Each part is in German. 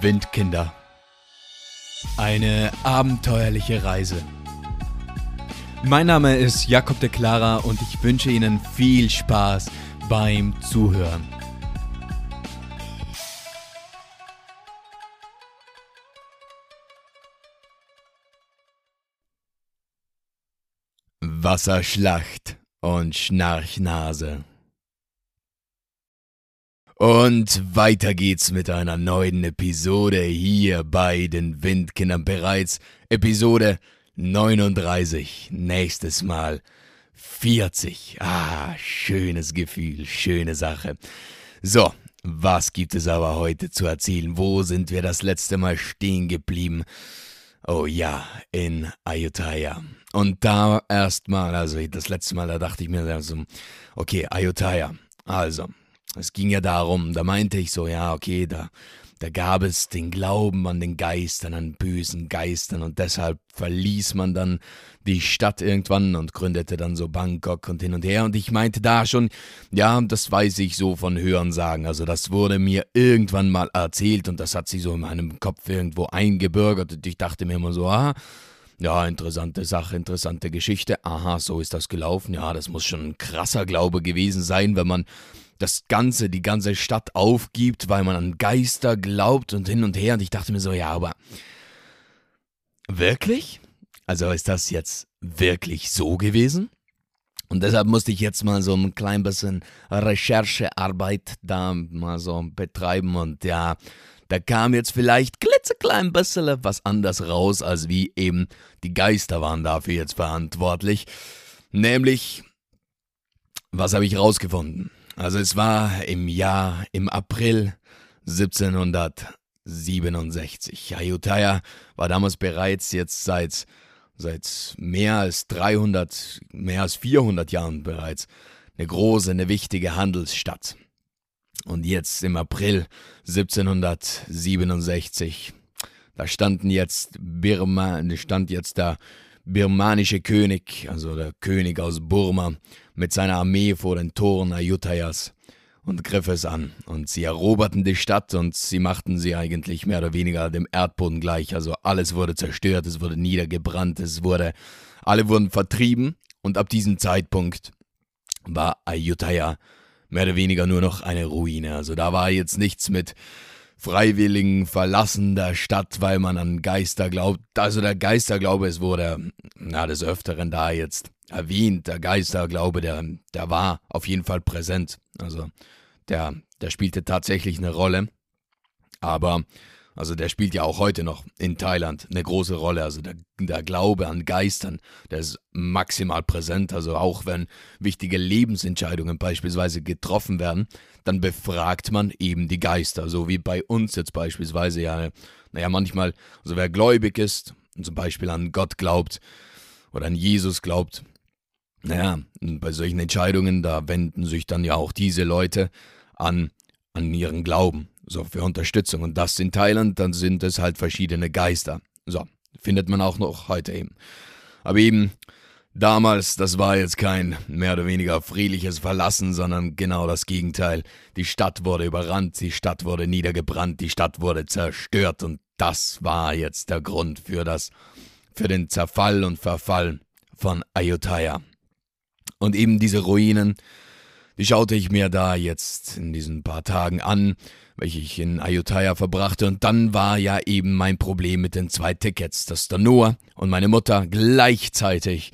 Windkinder. Eine abenteuerliche Reise. Mein Name ist Jakob de Clara und ich wünsche Ihnen viel Spaß beim Zuhören. Wasserschlacht und Schnarchnase. Und weiter geht's mit einer neuen Episode hier bei den Windkindern bereits. Episode 39. Nächstes Mal 40. Ah, schönes Gefühl, schöne Sache. So, was gibt es aber heute zu erzählen? Wo sind wir das letzte Mal stehen geblieben? Oh ja, in Ayutthaya. Und da erstmal, also das letzte Mal, da dachte ich mir, also, okay, Ayutthaya. Also, es ging ja darum, da meinte ich so, ja, okay, da, da gab es den Glauben an den Geistern, an bösen Geistern und deshalb verließ man dann die Stadt irgendwann und gründete dann so Bangkok und hin und her und ich meinte da schon, ja, das weiß ich so von Hörensagen, also das wurde mir irgendwann mal erzählt und das hat sich so in meinem Kopf irgendwo eingebürgert und ich dachte mir immer so, ah, ja, interessante Sache, interessante Geschichte. Aha, so ist das gelaufen. Ja, das muss schon ein krasser Glaube gewesen sein, wenn man das Ganze, die ganze Stadt aufgibt, weil man an Geister glaubt und hin und her. Und ich dachte mir so, ja, aber wirklich? Also ist das jetzt wirklich so gewesen? Und deshalb musste ich jetzt mal so ein klein bisschen Recherchearbeit da mal so betreiben und ja, da kam jetzt vielleicht klitzeklein bisschen was anders raus, als wie eben die Geister waren dafür jetzt verantwortlich. Nämlich, was habe ich rausgefunden? Also es war im Jahr, im April 1767. Ayutthaya war damals bereits jetzt seit, seit mehr als 300, mehr als 400 Jahren bereits eine große, eine wichtige Handelsstadt. Und jetzt im April 1767, da standen jetzt Birma, stand jetzt der birmanische König, also der König aus Burma, mit seiner Armee vor den Toren Ayutthayas und griff es an. Und sie eroberten die Stadt und sie machten sie eigentlich mehr oder weniger dem Erdboden gleich. Also alles wurde zerstört, es wurde niedergebrannt, es wurde, alle wurden vertrieben und ab diesem Zeitpunkt war Ayutthaya mehr oder weniger nur noch eine Ruine. Also da war jetzt nichts mit freiwilligen Verlassen der Stadt, weil man an Geister glaubt. Also der Geisterglaube, es wurde na, des Öfteren da jetzt erwähnt. Der Geisterglaube, der, der war auf jeden Fall präsent. Also der, der spielte tatsächlich eine Rolle. Aber also der spielt ja auch heute noch in Thailand eine große Rolle. Also der, der Glaube an Geistern, der ist maximal präsent. Also auch wenn wichtige Lebensentscheidungen beispielsweise getroffen werden, dann befragt man eben die Geister. So wie bei uns jetzt beispielsweise ja, naja, manchmal, also wer gläubig ist und zum Beispiel an Gott glaubt oder an Jesus glaubt, naja, bei solchen Entscheidungen, da wenden sich dann ja auch diese Leute an, an ihren Glauben so für Unterstützung. Und das in Thailand, dann sind es halt verschiedene Geister. So, findet man auch noch heute eben. Aber eben, damals, das war jetzt kein mehr oder weniger friedliches Verlassen, sondern genau das Gegenteil. Die Stadt wurde überrannt, die Stadt wurde niedergebrannt, die Stadt wurde zerstört und das war jetzt der Grund für das, für den Zerfall und Verfall von Ayutthaya. Und eben diese Ruinen, die schaute ich mir da jetzt in diesen paar Tagen an welche ich in Ayutthaya verbrachte, und dann war ja eben mein Problem mit den zwei Tickets, dass der Noah und meine Mutter gleichzeitig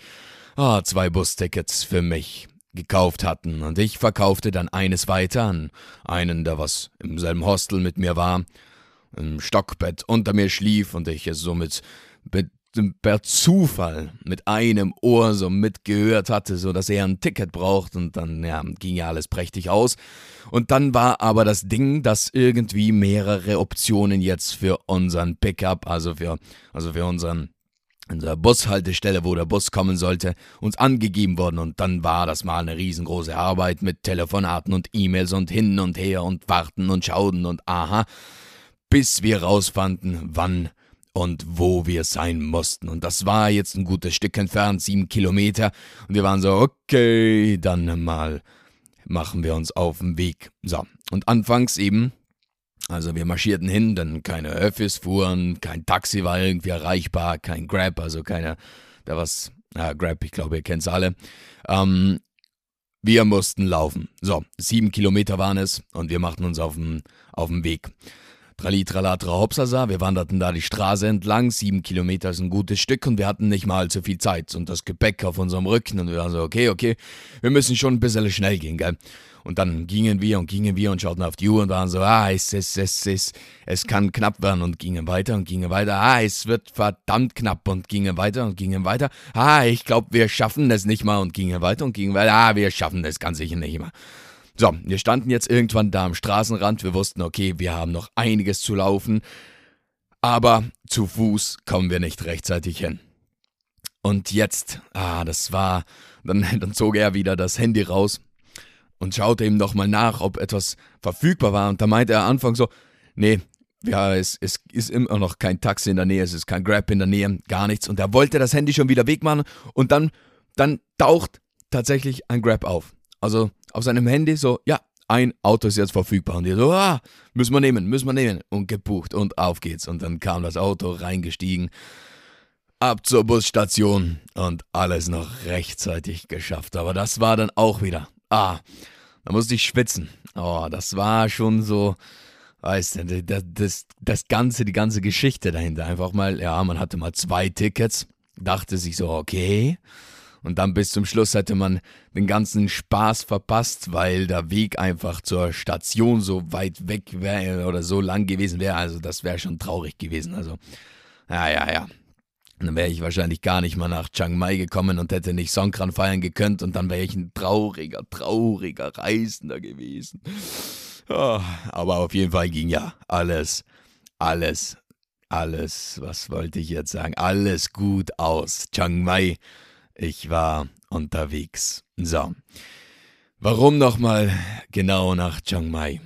oh, zwei Bustickets für mich gekauft hatten, und ich verkaufte dann eines weiter an einen, der was im selben Hostel mit mir war, im Stockbett unter mir schlief und ich es somit mit per Zufall mit einem Ohr so mitgehört hatte, so dass er ein Ticket braucht und dann ja, ging ja alles prächtig aus. Und dann war aber das Ding, dass irgendwie mehrere Optionen jetzt für unseren Pickup, also für, also für unseren unsere Bushaltestelle, wo der Bus kommen sollte, uns angegeben worden und dann war das mal eine riesengroße Arbeit mit Telefonaten und E-Mails und hin und her und warten und schauen und aha, bis wir rausfanden, wann und wo wir sein mussten. Und das war jetzt ein gutes Stück entfernt, sieben Kilometer. Und wir waren so, okay, dann mal machen wir uns auf den Weg. So, und anfangs eben Also wir marschierten hin, denn keine Öffis fuhren, kein Taxi war irgendwie erreichbar, kein Grab, also keine, da was, ja, Grab, ich glaube, ihr kennt es alle. Ähm, wir mussten laufen. So, sieben Kilometer waren es und wir machten uns auf den Weg. Trali, tralatra, hopsasa, wir wanderten da die Straße entlang, sieben Kilometer ist ein gutes Stück und wir hatten nicht mal allzu viel Zeit und das Gepäck auf unserem Rücken und wir waren so, okay, okay, wir müssen schon ein bisschen schnell gehen, gell. Und dann gingen wir und gingen wir und schauten auf die Uhr und waren so, ah, es, es, es, es, es kann knapp werden und gingen weiter und gingen weiter. Ah, es wird verdammt knapp und gingen weiter und gingen weiter. Ah, ich glaube, wir schaffen das nicht mal und gingen weiter und gingen weiter. Ah, wir schaffen das ganz sicher nicht mal. So, wir standen jetzt irgendwann da am Straßenrand. Wir wussten, okay, wir haben noch einiges zu laufen. Aber zu Fuß kommen wir nicht rechtzeitig hin. Und jetzt, ah, das war, dann, dann zog er wieder das Handy raus und schaute ihm nochmal nach, ob etwas verfügbar war. Und da meinte er anfangs so, nee, ja, es, es ist immer noch kein Taxi in der Nähe, es ist kein Grab in der Nähe, gar nichts. Und er wollte das Handy schon wieder wegmachen und dann, dann taucht tatsächlich ein Grab auf. Also auf seinem Handy so, ja, ein Auto ist jetzt verfügbar. Und die so, ah, müssen wir nehmen, müssen wir nehmen. Und gebucht und auf geht's. Und dann kam das Auto reingestiegen, ab zur Busstation und alles noch rechtzeitig geschafft. Aber das war dann auch wieder Ah, da musste ich schwitzen. Oh, das war schon so, weißt du, das, das, das Ganze, die ganze Geschichte dahinter. Einfach mal, ja, man hatte mal zwei Tickets, dachte sich so, okay. Und dann bis zum Schluss hätte man den ganzen Spaß verpasst, weil der Weg einfach zur Station so weit weg wäre oder so lang gewesen wäre. Also das wäre schon traurig gewesen. Also, ja, ja, ja. Dann wäre ich wahrscheinlich gar nicht mal nach Chiang Mai gekommen und hätte nicht Songkran feiern gekönnt und dann wäre ich ein trauriger, trauriger Reisender gewesen. Oh, aber auf jeden Fall ging ja alles, alles, alles, was wollte ich jetzt sagen, alles gut aus. Chiang Mai, ich war unterwegs. So, warum nochmal genau nach Chiang Mai?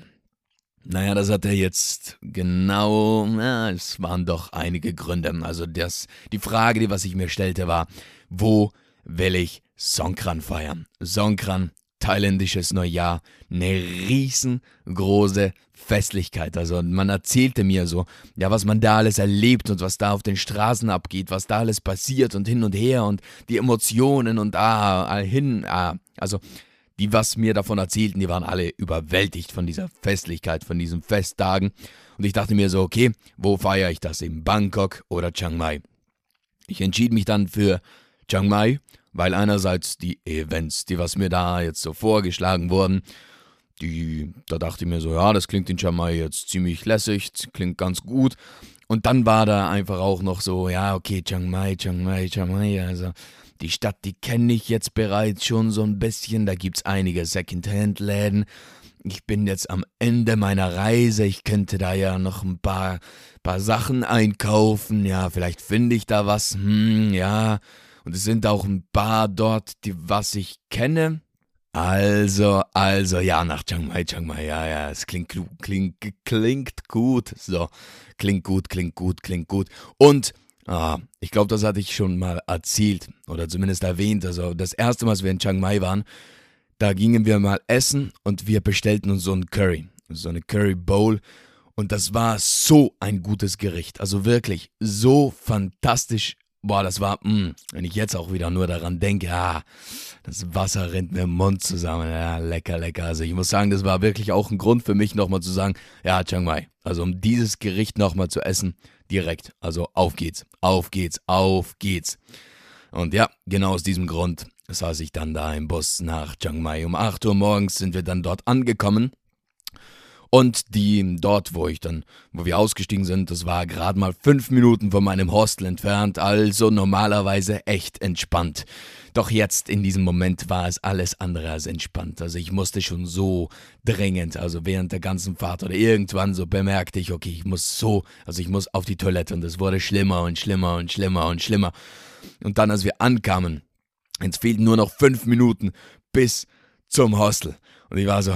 Naja, das hat er jetzt genau, na, es waren doch einige Gründe. Also das, die Frage, die was ich mir stellte, war, wo will ich Songkran feiern? Songkran, thailändisches Neujahr, eine riesengroße Festlichkeit. Also man erzählte mir so, ja, was man da alles erlebt und was da auf den Straßen abgeht, was da alles passiert und hin und her und die Emotionen und ah, hin, ah, also die, was mir davon erzählten, die waren alle überwältigt von dieser Festlichkeit, von diesen Festtagen. Und ich dachte mir so, okay, wo feiere ich das? In Bangkok oder Chiang Mai? Ich entschied mich dann für Chiang Mai, weil einerseits die Events, die was mir da jetzt so vorgeschlagen wurden, die, da dachte ich mir so, ja, das klingt in Chiang Mai jetzt ziemlich lässig, klingt ganz gut. Und dann war da einfach auch noch so, ja, okay, Chiang Mai, Chiang Mai, Chiang Mai, also die Stadt, die kenne ich jetzt bereits schon so ein bisschen. Da gibt es einige Secondhand-Läden. Ich bin jetzt am Ende meiner Reise. Ich könnte da ja noch ein paar, paar Sachen einkaufen. Ja, vielleicht finde ich da was. Hm, ja. Und es sind auch ein paar dort, die was ich kenne. Also, also, ja, nach Chiang Mai, Chiang Mai, ja, ja, es klingt, klingt, klingt gut. So, klingt gut, klingt gut, klingt gut. Und Ah, ich glaube, das hatte ich schon mal erzählt oder zumindest erwähnt. Also das erste Mal, als wir in Chiang Mai waren, da gingen wir mal essen und wir bestellten uns so ein Curry, so eine Curry Bowl. Und das war so ein gutes Gericht. Also wirklich so fantastisch. Boah, das war, mh, mm, wenn ich jetzt auch wieder nur daran denke, ah, das Wasser rennt mir im Mund zusammen. Ja, lecker, lecker. Also ich muss sagen, das war wirklich auch ein Grund für mich nochmal zu sagen, ja, Chiang Mai. Also um dieses Gericht nochmal zu essen, direkt. Also auf geht's, auf geht's, auf geht's. Und ja, genau aus diesem Grund saß ich dann da im Bus nach Chiang Mai. Um 8 Uhr morgens sind wir dann dort angekommen. Und die dort, wo ich dann, wo wir ausgestiegen sind, das war gerade mal fünf Minuten von meinem Hostel entfernt, also normalerweise echt entspannt. Doch jetzt in diesem Moment war es alles andere als entspannt. Also ich musste schon so dringend, also während der ganzen Fahrt oder irgendwann so bemerkte ich, okay, ich muss so, also ich muss auf die Toilette und es wurde schlimmer und schlimmer und schlimmer und schlimmer. Und dann, als wir ankamen, es fehlten nur noch fünf Minuten bis zum Hostel. Und ich war so,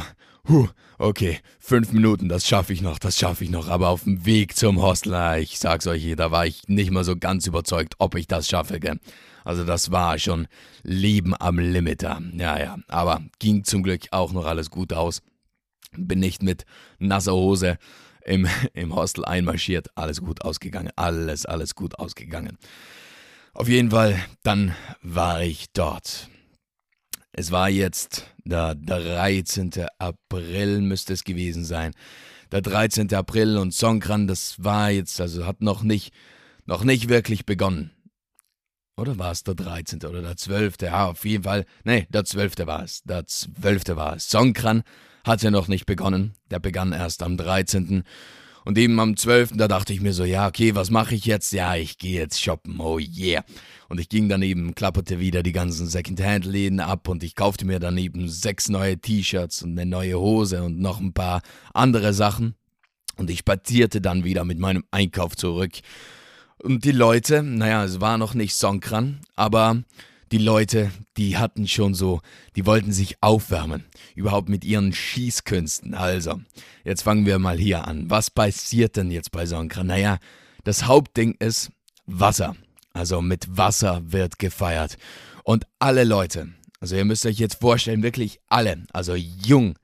huh, okay, fünf Minuten, das schaffe ich noch, das schaffe ich noch. Aber auf dem Weg zum Hostel, ich sag's euch, da war ich nicht mal so ganz überzeugt, ob ich das schaffe, gell. Also das war schon Leben am Limiter. Ja, ja, aber ging zum Glück auch noch alles gut aus. Bin nicht mit nasser Hose im, im Hostel einmarschiert. Alles gut ausgegangen. Alles, alles gut ausgegangen. Auf jeden Fall, dann war ich dort. Es war jetzt der 13. April, müsste es gewesen sein. Der 13. April und Songkran, das war jetzt, also hat noch nicht, noch nicht wirklich begonnen. Oder war es der 13. oder der 12.? Ja, auf jeden Fall. Nee, der 12. war es. Der 12. war es. Songkran hatte noch nicht begonnen. Der begann erst am 13. Und eben am 12. da dachte ich mir so, ja, okay, was mache ich jetzt? Ja, ich gehe jetzt shoppen. Oh yeah. Und ich ging daneben, klapperte wieder die ganzen Secondhand-Läden ab und ich kaufte mir daneben sechs neue T-Shirts und eine neue Hose und noch ein paar andere Sachen. Und ich spazierte dann wieder mit meinem Einkauf zurück und die Leute, naja, es war noch nicht Songkran, aber die Leute, die hatten schon so, die wollten sich aufwärmen. Überhaupt mit ihren Schießkünsten. Also, jetzt fangen wir mal hier an. Was passiert denn jetzt bei Songkran? Naja, das Hauptding ist Wasser. Also mit Wasser wird gefeiert. Und alle Leute, also ihr müsst euch jetzt vorstellen, wirklich alle, also jung,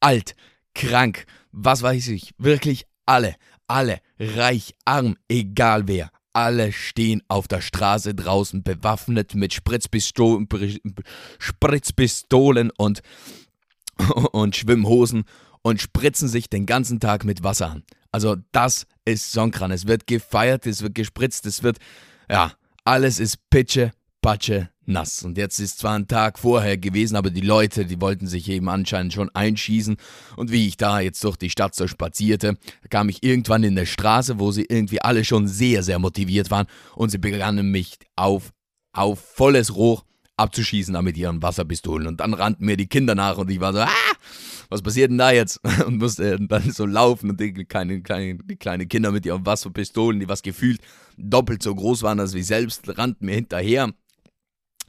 alt, krank, was weiß ich, wirklich alle, alle, reich, arm, egal wer, alle stehen auf der Straße draußen bewaffnet mit Spritzpistolen, Spritzpistolen und, und Schwimmhosen und spritzen sich den ganzen Tag mit Wasser an. Also das ist Songkran. Es wird gefeiert, es wird gespritzt, es wird, ja, alles ist Pitsche, Patsche, nass. Und jetzt ist zwar ein Tag vorher gewesen, aber die Leute, die wollten sich eben anscheinend schon einschießen. Und wie ich da jetzt durch die Stadt so spazierte, kam ich irgendwann in der Straße, wo sie irgendwie alle schon sehr, sehr motiviert waren und sie begannen mich auf, auf volles Rohr abzuschießen mit ihren Wasserpistolen. Und dann rannten mir die Kinder nach und ich war so, ah, was passiert denn da jetzt? Und musste dann so laufen und die kleinen, kleinen, die kleinen Kinder mit ihren Wasserpistolen, die was gefühlt doppelt so groß waren als ich selbst, rannten mir hinterher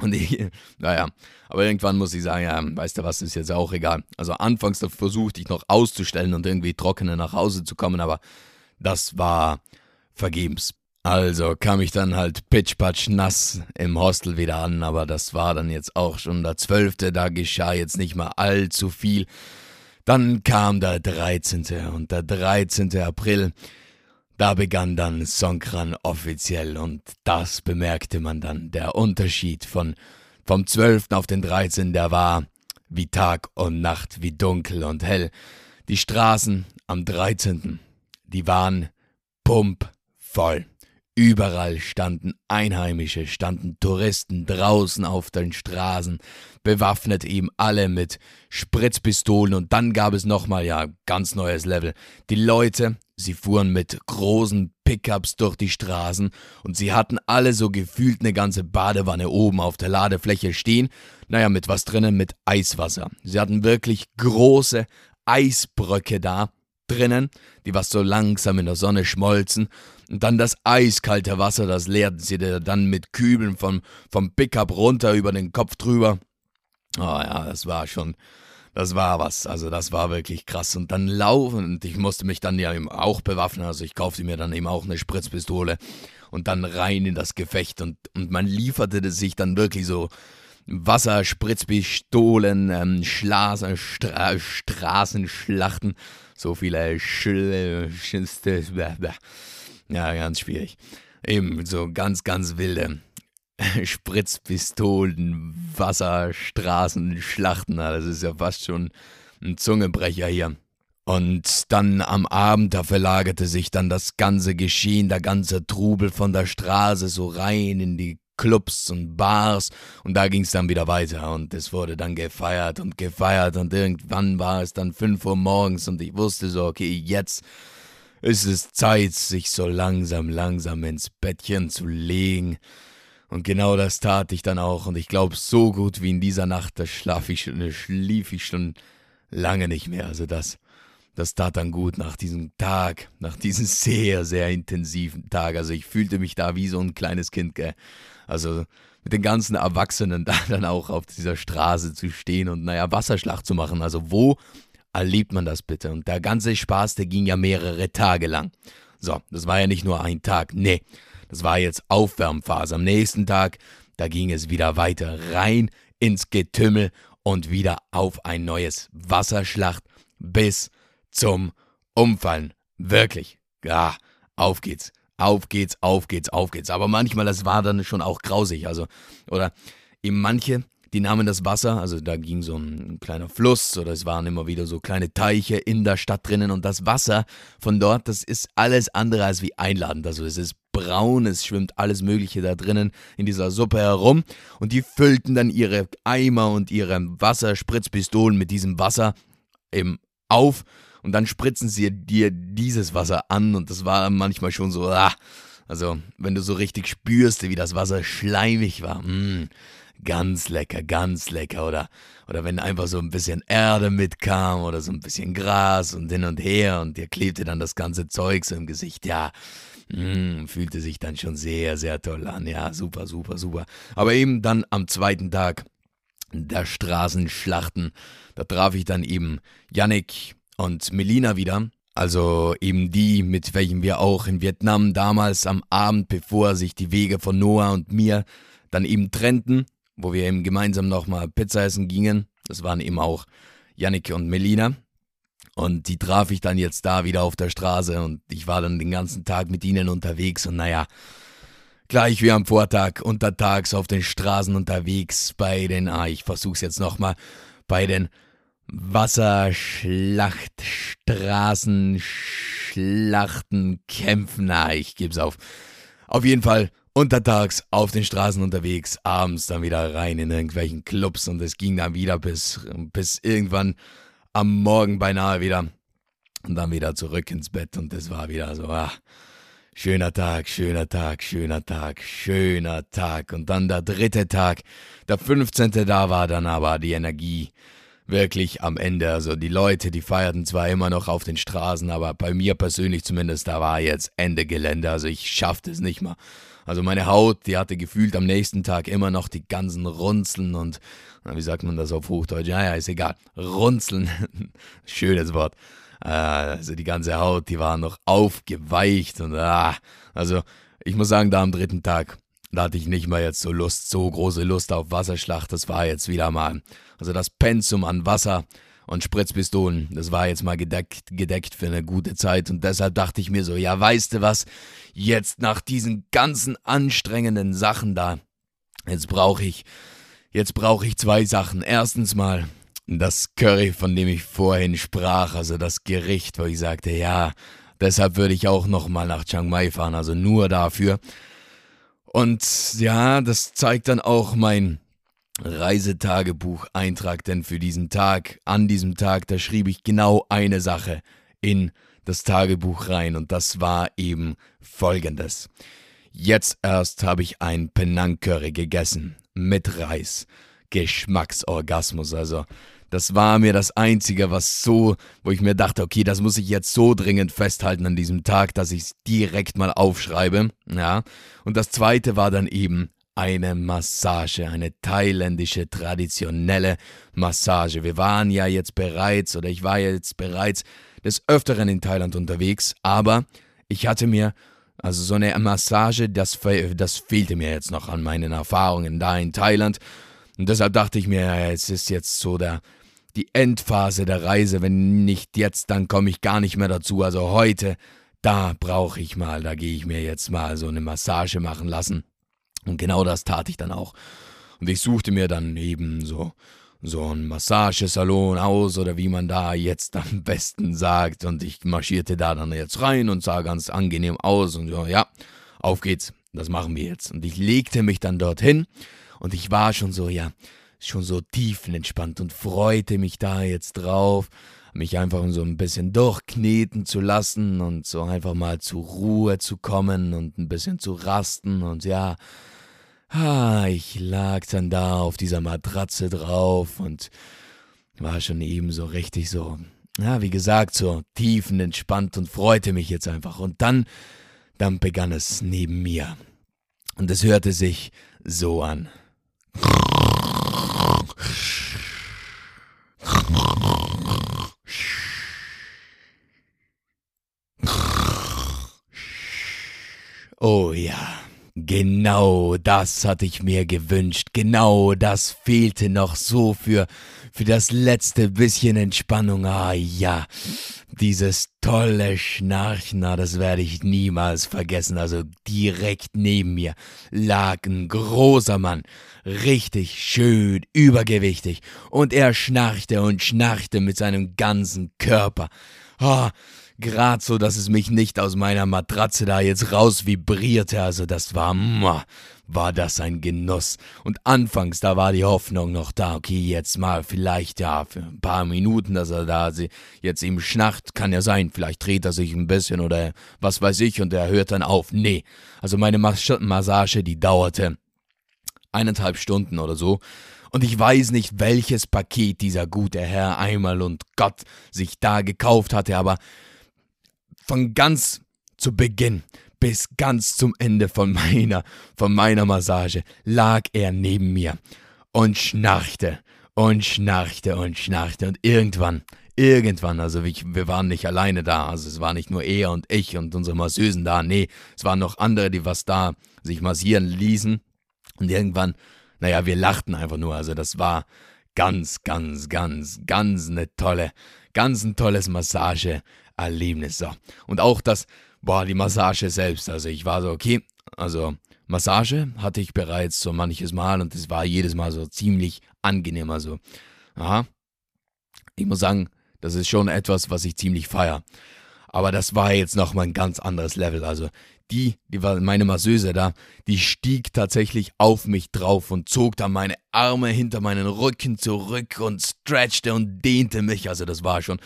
und ich, naja, aber irgendwann muss ich sagen, ja, weißt du was, ist jetzt auch egal. Also anfangs versuchte ich noch auszustellen und irgendwie trockener nach Hause zu kommen, aber das war vergebens. Also kam ich dann halt pitchpatsch nass im Hostel wieder an, aber das war dann jetzt auch schon der zwölfte, da geschah jetzt nicht mal allzu viel. Dann kam der 13. und der 13. April, da begann dann Songkran offiziell und das bemerkte man dann. Der Unterschied von vom 12. auf den 13. der war wie Tag und Nacht, wie dunkel und hell. Die Straßen am 13. die waren pumpvoll. Überall standen Einheimische, standen Touristen draußen auf den Straßen, bewaffnet eben alle mit Spritzpistolen und dann gab es nochmal, ja, ganz neues Level. Die Leute, sie fuhren mit großen Pickups durch die Straßen und sie hatten alle so gefühlt eine ganze Badewanne oben auf der Ladefläche stehen, naja, mit was drinnen, mit Eiswasser. Sie hatten wirklich große Eisbröcke da drinnen, die was so langsam in der Sonne schmolzen und dann das eiskalte Wasser, das leerten sie dann mit Kübeln vom, vom Pickup runter über den Kopf drüber. Oh ja, das war schon, das war was. Also das war wirklich krass. Und dann laufen, und ich musste mich dann ja eben auch bewaffnen. Also ich kaufte mir dann eben auch eine Spritzpistole und dann rein in das Gefecht. Und, und man lieferte sich dann wirklich so Wasserspritzpistolen, ähm, Schla Stra Straßenschlachten, so viele Schüsse. Ja, ganz schwierig. Eben so ganz, ganz wilde Spritzpistolen, Wasserstraßen, Schlachten. Das ist ja fast schon ein Zungebrecher hier. Und dann am Abend, da verlagerte sich dann das ganze Geschehen, der ganze Trubel von der Straße so rein in die Clubs und Bars und da ging es dann wieder weiter und es wurde dann gefeiert und gefeiert und irgendwann war es dann 5 Uhr morgens und ich wusste so, okay, jetzt ist es Zeit, sich so langsam, langsam ins Bettchen zu legen. Und genau das tat ich dann auch. Und ich glaube, so gut wie in dieser Nacht, da schlaf ich schlief ich schon lange nicht mehr. Also das, das tat dann gut nach diesem Tag, nach diesem sehr, sehr intensiven Tag. Also ich fühlte mich da wie so ein kleines Kind, gell. Also mit den ganzen Erwachsenen da dann auch auf dieser Straße zu stehen und naja, Wasserschlacht zu machen. Also wo erlebt man das bitte? Und der ganze Spaß, der ging ja mehrere Tage lang. So, das war ja nicht nur ein Tag, nee, das war jetzt Aufwärmphase. Am nächsten Tag, da ging es wieder weiter rein ins Getümmel und wieder auf ein neues Wasserschlacht bis zum Umfallen. Wirklich. Ja, auf geht's. Auf geht's, auf geht's, auf geht's. Aber manchmal, das war dann schon auch grausig. Also, oder eben manche, die nahmen das Wasser, also da ging so ein kleiner Fluss oder es waren immer wieder so kleine Teiche in der Stadt drinnen und das Wasser von dort, das ist alles andere als wie einladend. Also es ist braun, es schwimmt alles Mögliche da drinnen in dieser Suppe herum und die füllten dann ihre Eimer und ihre Wasserspritzpistolen mit diesem Wasser eben auf und dann spritzen sie dir dieses Wasser an und das war manchmal schon so, ah, also wenn du so richtig spürst, wie das Wasser schleimig war. Mh. Mm ganz lecker, ganz lecker. Oder, oder wenn einfach so ein bisschen Erde mitkam oder so ein bisschen Gras und hin und her und dir klebte dann das ganze Zeug so im Gesicht. Ja, mh, mm, fühlte sich dann schon sehr, sehr toll an. Ja, super, super, super. Aber eben dann am zweiten Tag der Straßenschlachten, da traf ich dann eben Yannick und Melina wieder. Also eben die, mit welchen wir auch in Vietnam damals am Abend, bevor sich die Wege von Noah und mir dann eben trennten, wo wir eben gemeinsam nochmal Pizza essen gingen. Das waren eben auch Yannick und Melina. Und die traf ich dann jetzt da wieder auf der Straße und ich war dann den ganzen Tag mit ihnen unterwegs und naja, gleich wie am Vortag, untertags auf den Straßen unterwegs bei den, ah, ich versuch's jetzt nochmal, bei den Wasserschlachtstraßen, Schlachten, Kämpfen, na, ich geb's auf. Auf jeden Fall untertags auf den Straßen unterwegs, abends dann wieder rein in irgendwelchen Clubs und es ging dann wieder bis, bis irgendwann am Morgen beinahe wieder und dann wieder zurück ins Bett und es war wieder so, ah, schöner Tag, schöner Tag, schöner Tag, schöner Tag und dann der dritte Tag, der 15. da war dann aber die Energie wirklich am Ende. Also die Leute, die feierten zwar immer noch auf den Straßen, aber bei mir persönlich zumindest, da war jetzt Ende Gelände. Also ich schaffte es nicht mal. Also meine Haut, die hatte gefühlt am nächsten Tag immer noch die ganzen Runzeln und, wie sagt man das auf Hochdeutsch? Ja, ja, ist egal. Runzeln. Schönes Wort. Äh, also die ganze Haut, die war noch aufgeweicht und ah, also ich muss sagen, da am dritten Tag, da hatte ich nicht mal jetzt so Lust, so große Lust auf Wasserschlacht. Das war jetzt wieder mal, also das Pensum an Wasser und Spritzpistolen. Das war jetzt mal gedeckt, gedeckt für eine gute Zeit und deshalb dachte ich mir so, ja, weißt du was, jetzt nach diesen ganzen anstrengenden Sachen da, jetzt brauche ich, jetzt brauche ich zwei Sachen. Erstens mal das Curry, von dem ich vorhin sprach, also das Gericht, wo ich sagte, ja, deshalb würde ich auch nochmal nach Chiang Mai fahren, also nur dafür. Und ja, das zeigt dann auch mein Reisetagebuch-Eintrag denn für diesen Tag. An diesem Tag, da schrieb ich genau eine Sache in das Tagebuch rein und das war eben folgendes. Jetzt erst habe ich ein Penang Curry gegessen mit Reis. Geschmacksorgasmus, also das war mir das Einzige, was so, wo ich mir dachte, okay, das muss ich jetzt so dringend festhalten an diesem Tag, dass ich es direkt mal aufschreibe. Ja. Und das Zweite war dann eben eine Massage, eine thailändische traditionelle Massage. Wir waren ja jetzt bereits, oder ich war jetzt bereits des Öfteren in Thailand unterwegs, aber ich hatte mir, also so eine Massage, das, das fehlte mir jetzt noch an meinen Erfahrungen da in Thailand. Und deshalb dachte ich mir, es ist jetzt so der, die Endphase der Reise. Wenn nicht jetzt, dann komme ich gar nicht mehr dazu. Also heute, da brauche ich mal, da gehe ich mir jetzt mal so eine Massage machen lassen. Und genau das tat ich dann auch. Und ich suchte mir dann eben so, so einen Massagesalon aus oder wie man da jetzt am besten sagt. Und ich marschierte da dann jetzt rein und sah ganz angenehm aus. Und ja, auf geht's. Das machen wir jetzt. Und ich legte mich dann dorthin und ich war schon so, ja, schon so tiefenentspannt und freute mich da jetzt drauf, mich einfach so ein bisschen durchkneten zu lassen und so einfach mal zur Ruhe zu kommen und ein bisschen zu rasten und ja, Ah, ich lag dann da auf dieser Matratze drauf und war schon eben so richtig so, ja, wie gesagt, so tiefenentspannt und freute mich jetzt einfach. Und dann, dann begann es neben mir. Und es hörte sich so an. Oh ja. Genau das hatte ich mir gewünscht. Genau das fehlte noch so für, für das letzte bisschen Entspannung. Ah ja, dieses tolle Schnarchen, das werde ich niemals vergessen. Also direkt neben mir lag ein großer Mann, richtig schön übergewichtig. Und er schnarchte und schnarchte mit seinem ganzen Körper. Ah, Gerade so, dass es mich nicht aus meiner Matratze da jetzt raus vibrierte. Also das war, war das ein Genuss. Und anfangs, da war die Hoffnung noch da. Okay, jetzt mal vielleicht, ja, für ein paar Minuten, dass er da jetzt ihm schnarcht. Kann ja sein, vielleicht dreht er sich ein bisschen oder was weiß ich und er hört dann auf. Nee, also meine Massage, die dauerte eineinhalb Stunden oder so. Und ich weiß nicht, welches Paket dieser gute Herr einmal und Gott sich da gekauft hatte, aber von ganz zu Beginn bis ganz zum Ende von meiner, von meiner Massage lag er neben mir und schnarchte und schnarchte und schnarchte und irgendwann, irgendwann, also ich, wir waren nicht alleine da, also es war nicht nur er und ich und unsere Masseusen da, nee, es waren noch andere, die was da sich massieren ließen und irgendwann, naja, wir lachten einfach nur, also das war ganz, ganz, ganz, ganz eine tolle, ganz ein tolles Massage, Erlebnis. So. Und auch das, boah, die Massage selbst. Also ich war so, okay, also Massage hatte ich bereits so manches Mal und es war jedes Mal so ziemlich angenehm. Also, aha. Ich muss sagen, das ist schon etwas, was ich ziemlich feier. Aber das war jetzt nochmal ein ganz anderes Level. Also die, die war meine Masseuse da, die stieg tatsächlich auf mich drauf und zog dann meine Arme hinter meinen Rücken zurück und stretchte und dehnte mich. Also das war schon,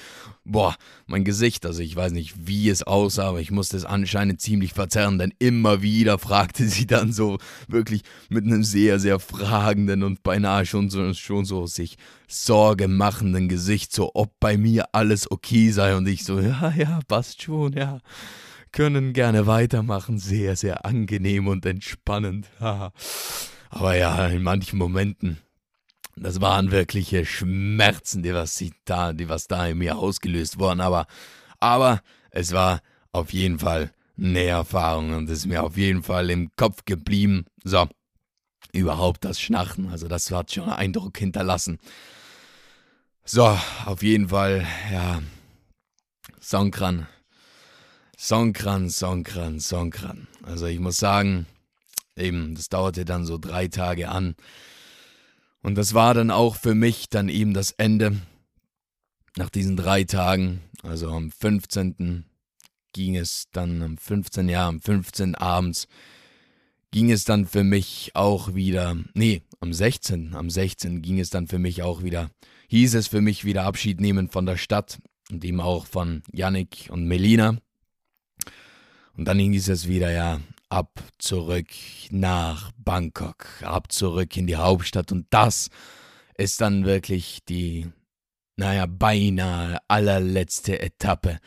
boah, mein Gesicht, also ich weiß nicht, wie es aussah, aber ich musste es anscheinend ziemlich verzerren, denn immer wieder fragte sie dann so wirklich mit einem sehr, sehr fragenden und beinahe schon so, schon so sich Sorge machenden Gesicht, so ob bei mir alles okay sei und ich so, ja, ja, passt schon, ja können gerne weitermachen. Sehr, sehr angenehm und entspannend. Aber ja, in manchen Momenten, das waren wirkliche Schmerzen, die was, da, die was da in mir ausgelöst wurden. Aber, aber es war auf jeden Fall eine Erfahrung und ist mir auf jeden Fall im Kopf geblieben. So, überhaupt das Schnarchen, also das hat schon einen Eindruck hinterlassen. So, auf jeden Fall, ja, Songkran Songkran, Songkran, Songkran. Also ich muss sagen, eben, das dauerte dann so drei Tage an. Und das war dann auch für mich dann eben das Ende. Nach diesen drei Tagen, also am 15. ging es dann, am 15. Jahr, am 15. abends, ging es dann für mich auch wieder, nee, am 16. am 16. ging es dann für mich auch wieder, hieß es für mich wieder Abschied nehmen von der Stadt und eben auch von Yannick und Melina. Und dann hieß es wieder, ja, ab zurück nach Bangkok, ab zurück in die Hauptstadt. Und das ist dann wirklich die, naja, beinahe allerletzte Etappe.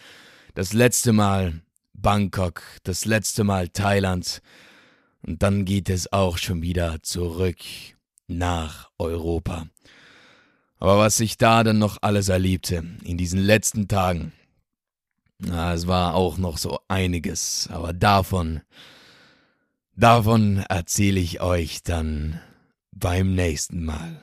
Das letzte Mal Bangkok, das letzte Mal Thailand. Und dann geht es auch schon wieder zurück nach Europa. Aber was ich da dann noch alles erlebte in diesen letzten Tagen, na, es war auch noch so einiges, aber davon, davon erzähle ich euch dann beim nächsten Mal.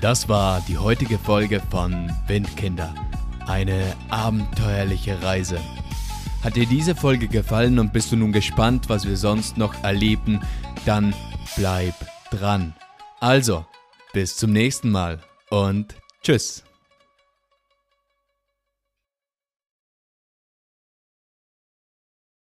Das war die heutige Folge von Windkinder. Eine abenteuerliche Reise. Hat dir diese Folge gefallen und bist du nun gespannt, was wir sonst noch erleben, dann bleib dran. Also, bis zum nächsten Mal und Tschüss.